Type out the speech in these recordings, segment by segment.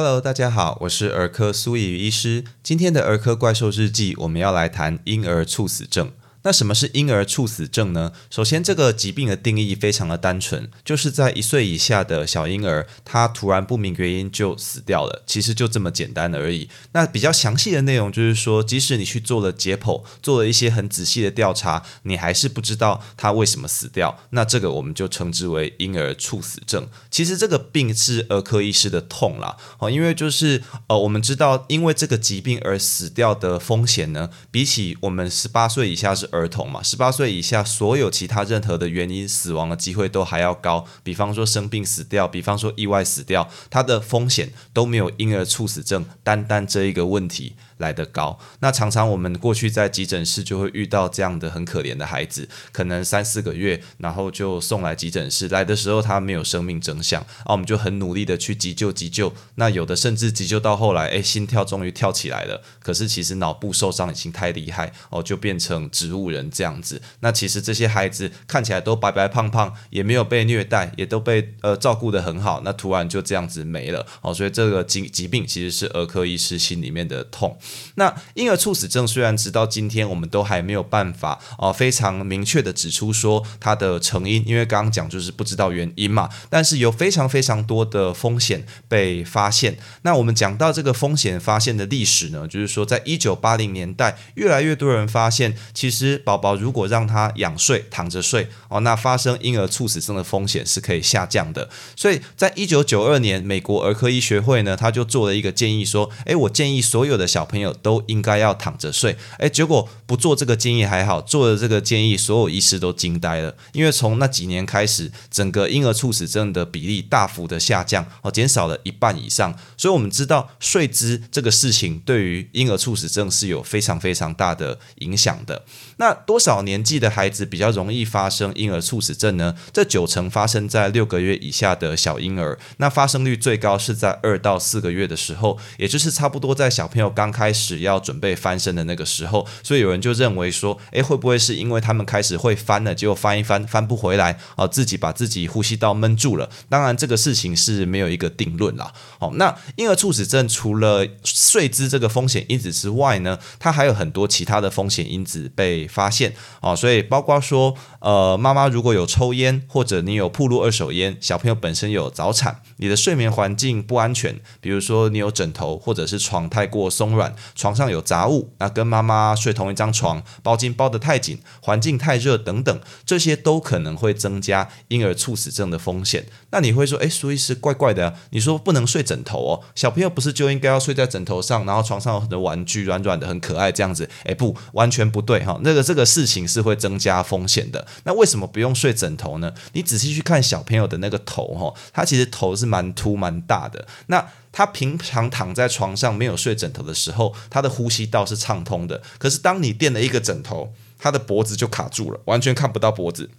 Hello，大家好，我是儿科苏怡医师。今天的儿科怪兽日记，我们要来谈婴儿猝死症。那什么是婴儿猝死症呢？首先，这个疾病的定义非常的单纯，就是在一岁以下的小婴儿，他突然不明原因就死掉了，其实就这么简单而已。那比较详细的内容就是说，即使你去做了解剖，做了一些很仔细的调查，你还是不知道他为什么死掉。那这个我们就称之为婴儿猝死症。其实这个病是儿科医师的痛啦，哦，因为就是呃，我们知道因为这个疾病而死掉的风险呢，比起我们十八岁以下是。儿儿童嘛，十八岁以下，所有其他任何的原因死亡的机会都还要高。比方说生病死掉，比方说意外死掉，它的风险都没有婴儿猝死症单单这一个问题。来得高，那常常我们过去在急诊室就会遇到这样的很可怜的孩子，可能三四个月，然后就送来急诊室，来的时候他没有生命征象，啊，我们就很努力的去急救急救，那有的甚至急救到后来，哎，心跳终于跳起来了，可是其实脑部受伤已经太厉害，哦，就变成植物人这样子。那其实这些孩子看起来都白白胖胖，也没有被虐待，也都被呃照顾得很好，那突然就这样子没了，哦，所以这个疾疾病其实是儿科医师心里面的痛。那婴儿猝死症虽然直到今天我们都还没有办法哦非常明确的指出说它的成因，因为刚刚讲就是不知道原因嘛，但是有非常非常多的风险被发现。那我们讲到这个风险发现的历史呢，就是说在一九八零年代，越来越多人发现，其实宝宝如果让他仰睡躺着睡哦，那发生婴儿猝死症的风险是可以下降的。所以在一九九二年，美国儿科医学会呢，他就做了一个建议说，诶，我建议所有的小朋友朋友都应该要躺着睡，哎，结果不做这个建议还好，做了这个建议，所有医师都惊呆了，因为从那几年开始，整个婴儿猝死症的比例大幅的下降，哦，减少了一半以上，所以我们知道睡姿这个事情对于婴儿猝死症是有非常非常大的影响的。那多少年纪的孩子比较容易发生婴儿猝死症呢？这九成发生在六个月以下的小婴儿，那发生率最高是在二到四个月的时候，也就是差不多在小朋友刚开开始要准备翻身的那个时候，所以有人就认为说，诶，会不会是因为他们开始会翻了，结果翻一翻翻不回来啊，自己把自己呼吸道闷住了？当然，这个事情是没有一个定论啦。好，那婴儿猝死症除了睡姿这个风险因子之外呢，它还有很多其他的风险因子被发现啊，所以包括说，呃，妈妈如果有抽烟，或者你有铺路二手烟，小朋友本身有早产，你的睡眠环境不安全，比如说你有枕头或者是床太过松软，床上有杂物，那跟妈妈睡同一张床，包巾包得太紧，环境太热等等，这些都可能会增加婴儿猝死症的风险。那你会说，诶，苏医师怪怪的，你说不能睡枕头哦，小朋友不是就应该要睡在枕头上，然后床上有很多玩具，软软的，很可爱这样子？诶，不，完全不对哈，那个这个事情是会增加风险的。那为什么不用睡枕头呢？你仔细去看小朋友的那个头哈，他其实头是蛮凸蛮大的。那他平常躺在床上没有睡枕头的时候，他的呼吸道是畅通的。可是当你垫了一个枕头，他的脖子就卡住了，完全看不到脖子，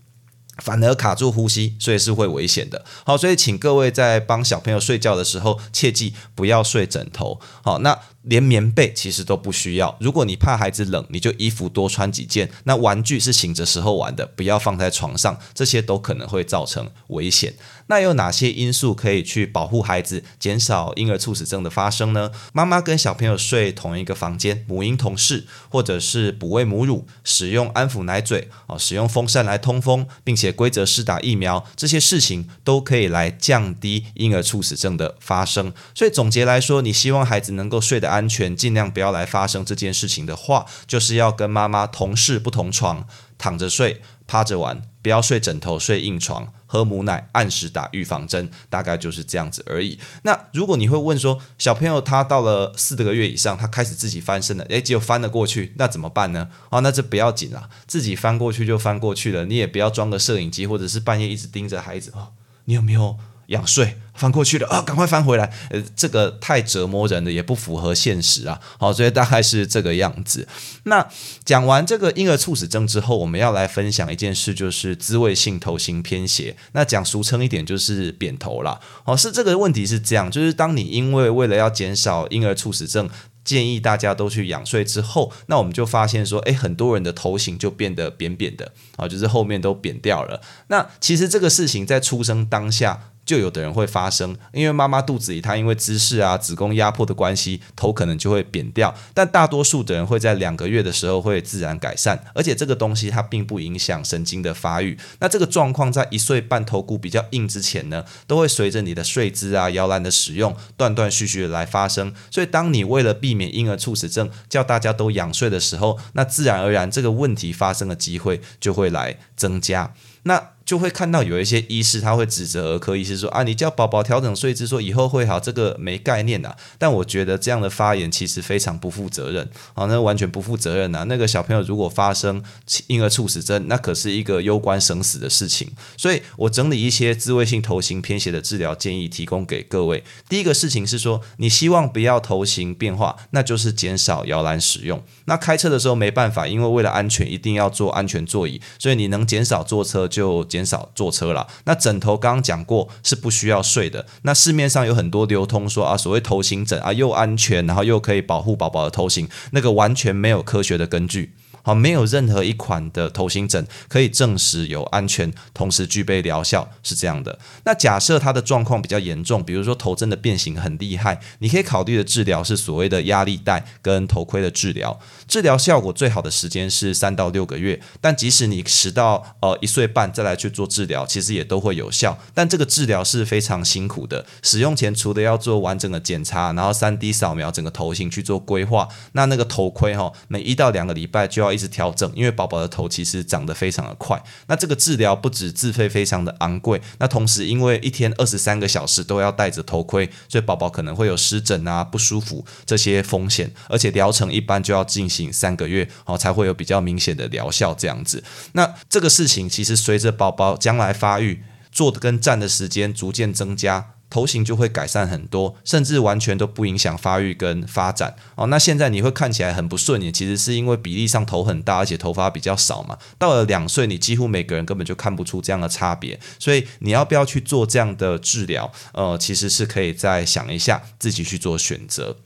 反而卡住呼吸，所以是会危险的。好，所以请各位在帮小朋友睡觉的时候，切记不要睡枕头。好，那。连棉被其实都不需要。如果你怕孩子冷，你就衣服多穿几件。那玩具是醒着时候玩的，不要放在床上，这些都可能会造成危险。那有哪些因素可以去保护孩子，减少婴儿猝死症的发生呢？妈妈跟小朋友睡同一个房间，母婴同室，或者是哺喂母乳，使用安抚奶嘴，哦，使用风扇来通风，并且规则施打疫苗，这些事情都可以来降低婴儿猝死症的发生。所以总结来说，你希望孩子能够睡得安。安全，尽量不要来发生这件事情的话，就是要跟妈妈同室不同床，躺着睡，趴着玩，不要睡枕头，睡硬床，喝母奶，按时打预防针，大概就是这样子而已。那如果你会问说，小朋友他到了四个月以上，他开始自己翻身了，诶，只有翻了过去，那怎么办呢？啊，那这不要紧啦，自己翻过去就翻过去了，你也不要装个摄影机，或者是半夜一直盯着孩子哦，你有没有？仰睡翻过去了啊，赶快翻回来！呃，这个太折磨人了，也不符合现实啊。好，所以大概是这个样子。那讲完这个婴儿猝死症之后，我们要来分享一件事，就是滋味性头型偏斜。那讲俗称一点，就是扁头啦。哦，是这个问题是这样，就是当你因为为了要减少婴儿猝死症，建议大家都去仰睡之后，那我们就发现说，诶，很多人的头型就变得扁扁的啊，就是后面都扁掉了。那其实这个事情在出生当下。就有的人会发生，因为妈妈肚子里她因为姿势啊、子宫压迫的关系，头可能就会扁掉。但大多数的人会在两个月的时候会自然改善，而且这个东西它并不影响神经的发育。那这个状况在一岁半头骨比较硬之前呢，都会随着你的睡姿啊、摇篮的使用，断断续续的来发生。所以当你为了避免婴儿猝死症，叫大家都仰睡的时候，那自然而然这个问题发生的机会就会来增加。那就会看到有一些医师他会指责儿科医师说啊，你叫宝宝调整睡姿，说以后会好，这个没概念呐。但我觉得这样的发言其实非常不负责任啊，那完全不负责任呐。那个小朋友如果发生婴儿猝死症，那可是一个攸关生死的事情。所以我整理一些自慰性头型偏斜的治疗建议，提供给各位。第一个事情是说，你希望不要头型变化，那就是减少摇篮使用。那开车的时候没办法，因为为了安全，一定要坐安全座椅，所以你能减少坐车就减。减少坐车了。那枕头刚刚讲过是不需要睡的。那市面上有很多流通说啊，所谓头型枕啊，又安全，然后又可以保护宝宝的头型，那个完全没有科学的根据。好，没有任何一款的头型枕可以证实有安全，同时具备疗效，是这样的。那假设他的状况比较严重，比如说头真的变形很厉害，你可以考虑的治疗是所谓的压力带跟头盔的治疗。治疗效果最好的时间是三到六个月，但即使你十到呃一岁半再来去做治疗，其实也都会有效。但这个治疗是非常辛苦的，使用前除了要做完整的检查，然后三 D 扫描整个头型去做规划，那那个头盔哈，每一到两个礼拜就要。一直调整，因为宝宝的头其实长得非常的快。那这个治疗不止自费非常的昂贵，那同时因为一天二十三个小时都要戴着头盔，所以宝宝可能会有湿疹啊、不舒服这些风险。而且疗程一般就要进行三个月，哦才会有比较明显的疗效这样子。那这个事情其实随着宝宝将来发育，坐跟站的时间逐渐增加。头型就会改善很多，甚至完全都不影响发育跟发展哦。那现在你会看起来很不顺眼，其实是因为比例上头很大，而且头发比较少嘛。到了两岁，你几乎每个人根本就看不出这样的差别。所以你要不要去做这样的治疗？呃，其实是可以再想一下，自己去做选择。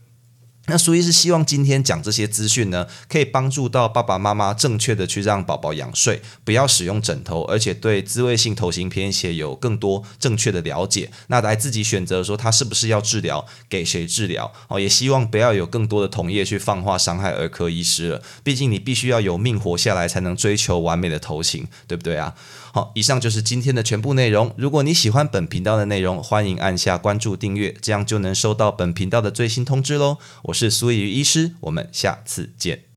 那所以是希望今天讲这些资讯呢，可以帮助到爸爸妈妈正确的去让宝宝仰睡，不要使用枕头，而且对自慰性头型偏斜有更多正确的了解，那来自己选择说他是不是要治疗，给谁治疗哦，也希望不要有更多的同业去放话伤害儿科医师了，毕竟你必须要有命活下来，才能追求完美的头型，对不对啊？好，以上就是今天的全部内容。如果你喜欢本频道的内容，欢迎按下关注订阅，这样就能收到本频道的最新通知喽。我是苏怡医师，我们下次见。